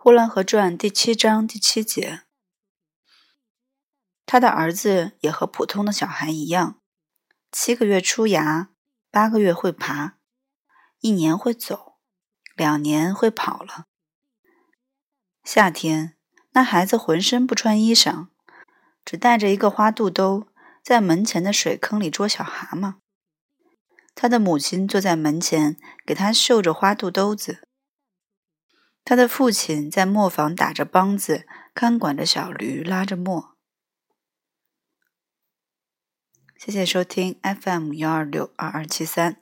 呼兰河传》第七章第七节。他的儿子也和普通的小孩一样，七个月出牙，八个月会爬，一年会走，两年会跑了。夏天，那孩子浑身不穿衣裳，只带着一个花肚兜，在门前的水坑里捉小蛤蟆。他的母亲坐在门前，给他绣着花肚兜子。他的父亲在磨坊打着梆子，看管着小驴，拉着磨。谢谢收听 FM 幺二六二二七三。